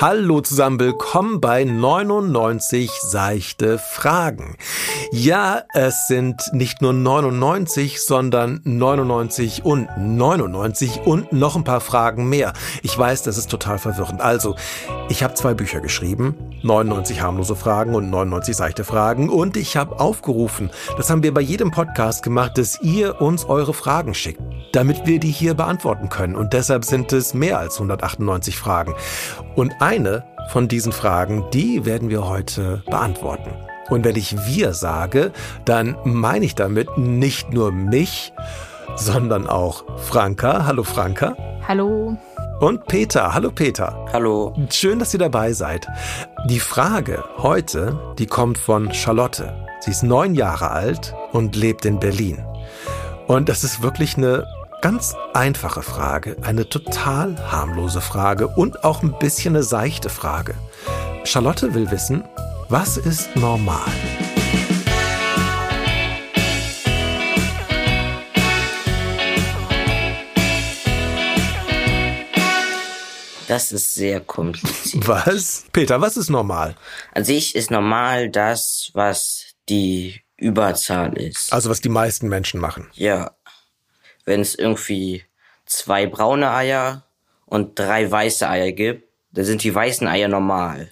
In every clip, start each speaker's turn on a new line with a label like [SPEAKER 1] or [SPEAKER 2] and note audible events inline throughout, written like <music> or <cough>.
[SPEAKER 1] Hallo zusammen, willkommen bei 99 seichte Fragen. Ja, es sind nicht nur 99, sondern 99 und 99 und noch ein paar Fragen mehr. Ich weiß, das ist total verwirrend. Also, ich habe zwei Bücher geschrieben, 99 harmlose Fragen und 99 seichte Fragen und ich habe aufgerufen, das haben wir bei jedem Podcast gemacht, dass ihr uns eure Fragen schickt, damit wir die hier beantworten können und deshalb sind es mehr als 198 Fragen. Und eine von diesen Fragen, die werden wir heute beantworten. Und wenn ich wir sage, dann meine ich damit nicht nur mich, sondern auch Franka. Hallo Franka.
[SPEAKER 2] Hallo.
[SPEAKER 1] Und Peter. Hallo Peter.
[SPEAKER 3] Hallo.
[SPEAKER 1] Schön, dass ihr dabei seid. Die Frage heute, die kommt von Charlotte. Sie ist neun Jahre alt und lebt in Berlin. Und das ist wirklich eine Ganz einfache Frage, eine total harmlose Frage und auch ein bisschen eine seichte Frage. Charlotte will wissen, was ist normal?
[SPEAKER 3] Das ist sehr kompliziert.
[SPEAKER 1] Was? Peter, was ist normal?
[SPEAKER 3] An sich ist normal das, was die Überzahl ist.
[SPEAKER 1] Also was die meisten Menschen machen.
[SPEAKER 3] Ja, wenn es irgendwie zwei braune Eier und drei weiße Eier gibt, dann sind die weißen Eier normal.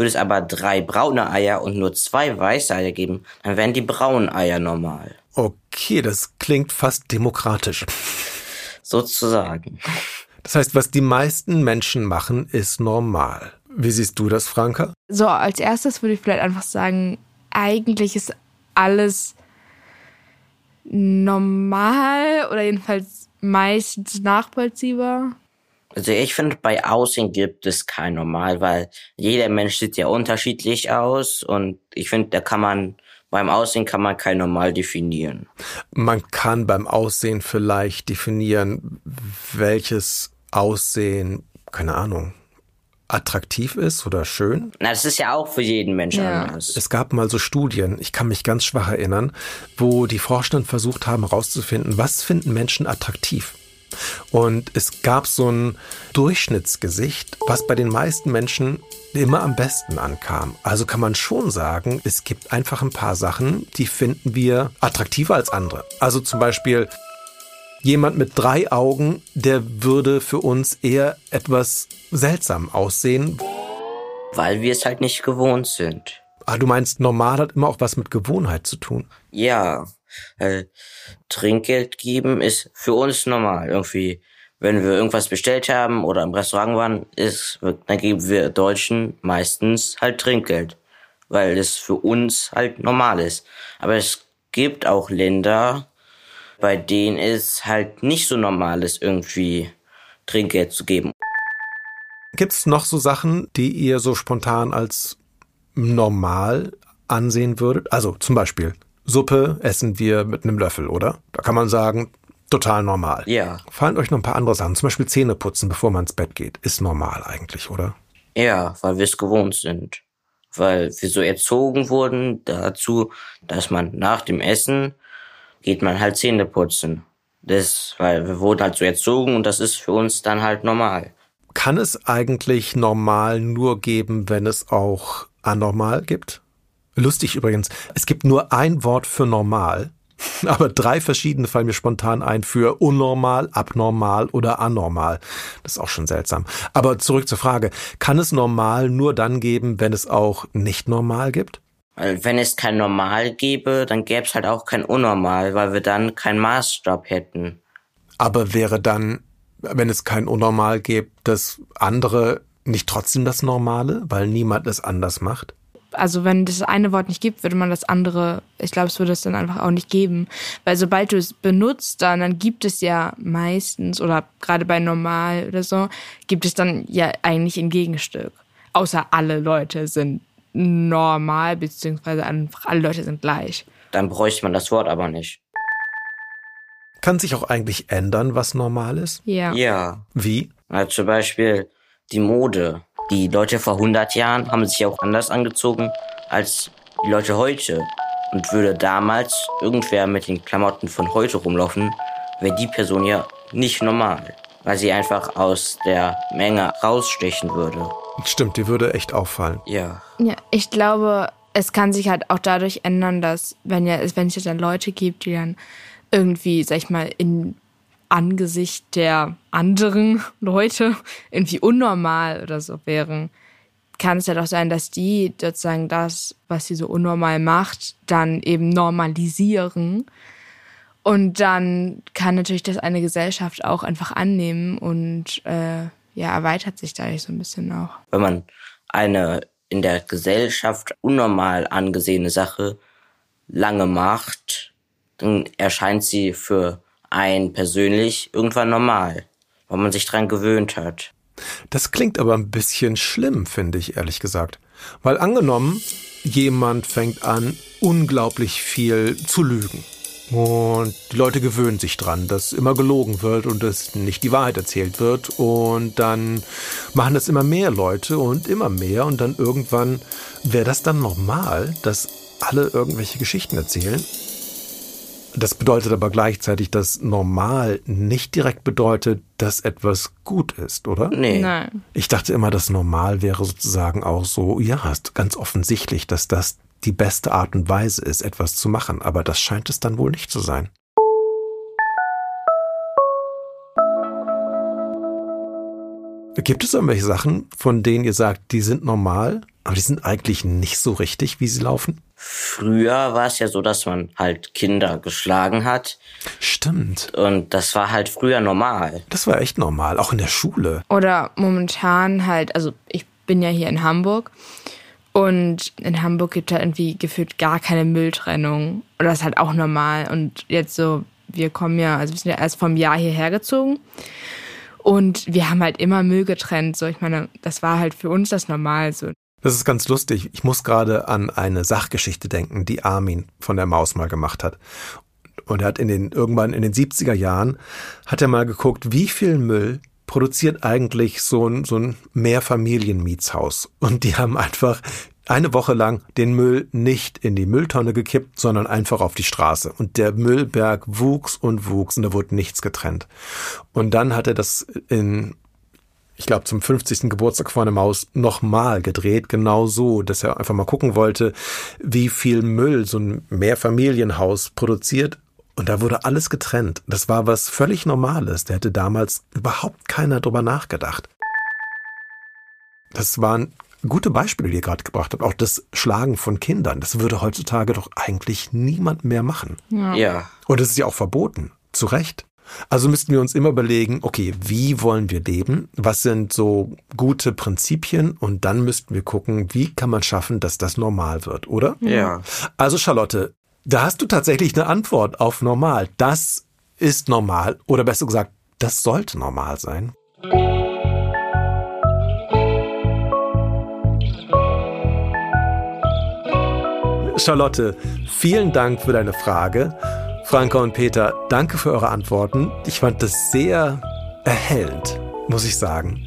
[SPEAKER 3] Würde es aber drei braune Eier und nur zwei weiße Eier geben, dann wären die braunen Eier normal.
[SPEAKER 1] Okay, das klingt fast demokratisch.
[SPEAKER 3] Sozusagen.
[SPEAKER 1] Das heißt, was die meisten Menschen machen, ist normal. Wie siehst du das, Franka?
[SPEAKER 2] So, als erstes würde ich vielleicht einfach sagen, eigentlich ist alles normal oder jedenfalls meistens nachvollziehbar.
[SPEAKER 3] Also ich finde, bei Aussehen gibt es kein Normal, weil jeder Mensch sieht ja unterschiedlich aus und ich finde, da kann man beim Aussehen kann man kein Normal definieren.
[SPEAKER 1] Man kann beim Aussehen vielleicht definieren, welches Aussehen, keine Ahnung, attraktiv ist oder schön?
[SPEAKER 3] Na, das ist ja auch für jeden Menschen ja. anders.
[SPEAKER 1] Es gab mal so Studien, ich kann mich ganz schwach erinnern, wo die Forscher versucht haben herauszufinden, was finden Menschen attraktiv? Und es gab so ein Durchschnittsgesicht, was bei den meisten Menschen immer am besten ankam. Also kann man schon sagen, es gibt einfach ein paar Sachen, die finden wir attraktiver als andere. Also zum Beispiel jemand mit drei Augen, der würde für uns eher etwas seltsam aussehen.
[SPEAKER 3] Weil wir es halt nicht gewohnt sind.
[SPEAKER 1] Ah, du meinst, normal hat immer auch was mit Gewohnheit zu tun?
[SPEAKER 3] Ja, äh, Trinkgeld geben ist für uns normal. Irgendwie, wenn wir irgendwas bestellt haben oder im Restaurant waren, ist, dann geben wir Deutschen meistens halt Trinkgeld. Weil es für uns halt normal ist. Aber es gibt auch Länder, bei denen es halt nicht so normal ist, irgendwie Trinkgeld zu geben.
[SPEAKER 1] Gibt es noch so Sachen, die ihr so spontan als normal ansehen würdet? Also zum Beispiel Suppe essen wir mit einem Löffel, oder? Da kann man sagen, total normal.
[SPEAKER 3] Ja.
[SPEAKER 1] Fallen euch noch ein paar andere Sachen, zum Beispiel Zähne putzen, bevor man ins Bett geht, ist normal eigentlich, oder?
[SPEAKER 3] Ja, weil wir es gewohnt sind. Weil wir so erzogen wurden dazu, dass man nach dem Essen geht man halt Zähne putzen. Das, weil wir wurden halt so erzogen und das ist für uns dann halt normal.
[SPEAKER 1] Kann es eigentlich normal nur geben, wenn es auch anormal gibt? Lustig übrigens, es gibt nur ein Wort für normal, <laughs> aber drei verschiedene fallen mir spontan ein für unnormal, abnormal oder anormal. Das ist auch schon seltsam. Aber zurück zur Frage, kann es normal nur dann geben, wenn es auch nicht normal gibt?
[SPEAKER 3] Wenn es kein Normal gäbe, dann gäbe es halt auch kein Unnormal, weil wir dann keinen Maßstab hätten.
[SPEAKER 1] Aber wäre dann, wenn es kein Unnormal gäbe, das andere nicht trotzdem das Normale, weil niemand es anders macht?
[SPEAKER 2] Also wenn das eine Wort nicht gibt, würde man das andere, ich glaube, es würde es dann einfach auch nicht geben. Weil sobald du es benutzt, dann, dann gibt es ja meistens, oder gerade bei normal oder so, gibt es dann ja eigentlich ein Gegenstück. Außer alle Leute sind normal, beziehungsweise einfach alle Leute sind gleich.
[SPEAKER 3] Dann bräuchte man das Wort aber nicht.
[SPEAKER 1] Kann sich auch eigentlich ändern, was normal ist?
[SPEAKER 2] Ja.
[SPEAKER 3] Ja.
[SPEAKER 1] Wie?
[SPEAKER 3] Also zum Beispiel die Mode. Die Leute vor 100 Jahren haben sich auch anders angezogen als die Leute heute. Und würde damals irgendwer mit den Klamotten von heute rumlaufen, wäre die Person ja nicht normal, weil sie einfach aus der Menge rausstechen würde.
[SPEAKER 1] Stimmt, die würde echt auffallen.
[SPEAKER 3] Ja.
[SPEAKER 2] Ja, ich glaube, es kann sich halt auch dadurch ändern, dass wenn ja, wenn es jetzt dann Leute gibt, die dann irgendwie, sag ich mal, in Angesicht der anderen <laughs> Leute irgendwie unnormal oder so wären, kann es ja doch sein, dass die sozusagen das, was sie so unnormal macht, dann eben normalisieren. Und dann kann natürlich das eine Gesellschaft auch einfach annehmen und äh, ja, erweitert sich dadurch so ein bisschen auch.
[SPEAKER 3] Wenn man eine in der Gesellschaft unnormal angesehene Sache lange macht, dann erscheint sie für einen persönlich irgendwann normal, weil man sich dran gewöhnt hat.
[SPEAKER 1] Das klingt aber ein bisschen schlimm, finde ich, ehrlich gesagt. Weil angenommen, jemand fängt an, unglaublich viel zu lügen. Und die Leute gewöhnen sich dran, dass immer gelogen wird und dass nicht die Wahrheit erzählt wird. Und dann machen das immer mehr Leute und immer mehr. Und dann irgendwann wäre das dann normal, dass alle irgendwelche Geschichten erzählen. Das bedeutet aber gleichzeitig, dass normal nicht direkt bedeutet, dass etwas gut ist, oder?
[SPEAKER 3] Nee.
[SPEAKER 2] Nein.
[SPEAKER 1] Ich dachte immer, dass normal wäre sozusagen auch so, ja, ist ganz offensichtlich, dass das die beste Art und Weise ist, etwas zu machen, aber das scheint es dann wohl nicht zu sein. Gibt es irgendwelche Sachen, von denen ihr sagt, die sind normal, aber die sind eigentlich nicht so richtig, wie sie laufen?
[SPEAKER 3] Früher war es ja so, dass man halt Kinder geschlagen hat
[SPEAKER 1] Stimmt.
[SPEAKER 3] und das war halt früher normal.
[SPEAKER 1] Das war echt normal, auch in der Schule.
[SPEAKER 2] Oder momentan halt, also ich bin ja hier in Hamburg und in Hamburg gibt halt irgendwie gefühlt gar keine Mülltrennung. Und das ist halt auch normal. Und jetzt so, wir kommen ja, also wir sind ja erst vom Jahr hierher gezogen. Und wir haben halt immer Müll getrennt. So, ich meine, das war halt für uns das Normal. So.
[SPEAKER 1] Das ist ganz lustig. Ich muss gerade an eine Sachgeschichte denken, die Armin von der Maus mal gemacht hat. Und er hat in den, irgendwann in den 70er Jahren, hat er mal geguckt, wie viel Müll produziert eigentlich so ein, so ein Mehrfamilienmietshaus. Und die haben einfach eine Woche lang den Müll nicht in die Mülltonne gekippt, sondern einfach auf die Straße. Und der Müllberg wuchs und wuchs und da wurde nichts getrennt. Und dann hat er das in ich glaube, zum 50. Geburtstag von der Maus nochmal gedreht, genau so, dass er einfach mal gucken wollte, wie viel Müll so ein Mehrfamilienhaus produziert. Und da wurde alles getrennt. Das war was völlig Normales. Da hätte damals überhaupt keiner drüber nachgedacht. Das waren gute Beispiele, die ihr gerade gebracht habt. Auch das Schlagen von Kindern. Das würde heutzutage doch eigentlich niemand mehr machen.
[SPEAKER 3] Ja.
[SPEAKER 1] Und es ist ja auch verboten. Zu Recht. Also müssten wir uns immer überlegen, okay, wie wollen wir leben? Was sind so gute Prinzipien? Und dann müssten wir gucken, wie kann man schaffen, dass das normal wird, oder?
[SPEAKER 3] Ja.
[SPEAKER 1] Also Charlotte, da hast du tatsächlich eine Antwort auf normal. Das ist normal. Oder besser gesagt, das sollte normal sein. Charlotte, vielen Dank für deine Frage. Franka und Peter, danke für eure Antworten. Ich fand das sehr erhellend, muss ich sagen.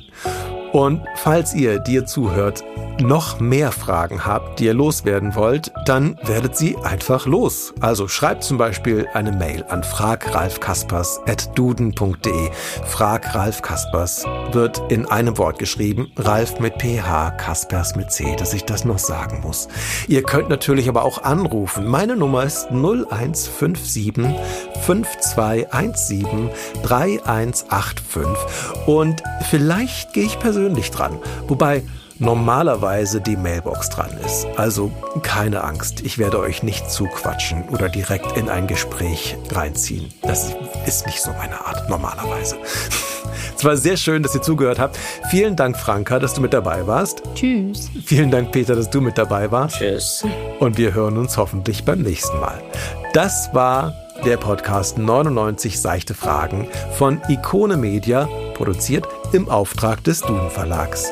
[SPEAKER 1] Und falls ihr, die ihr zuhört, noch mehr Fragen habt, die ihr loswerden wollt, dann werdet sie einfach los. Also schreibt zum Beispiel eine Mail an fragralfkaspers.duden.de. Frag Ralf Kaspers wird in einem Wort geschrieben, Ralf mit PH, Kaspers mit C, dass ich das noch sagen muss. Ihr könnt natürlich aber auch anrufen. Meine Nummer ist 0157 5217 3185 und vielleicht gehe ich persönlich dran. Wobei normalerweise die Mailbox dran ist. Also keine Angst, ich werde euch nicht zuquatschen oder direkt in ein Gespräch reinziehen. Das ist nicht so meine Art, normalerweise. <laughs> Es war sehr schön, dass ihr zugehört habt. Vielen Dank, Franka, dass du mit dabei warst.
[SPEAKER 2] Tschüss.
[SPEAKER 1] Vielen Dank, Peter, dass du mit dabei warst.
[SPEAKER 3] Tschüss.
[SPEAKER 1] Und wir hören uns hoffentlich beim nächsten Mal. Das war der Podcast 99 seichte Fragen von Ikone Media, produziert im Auftrag des Duden Verlags.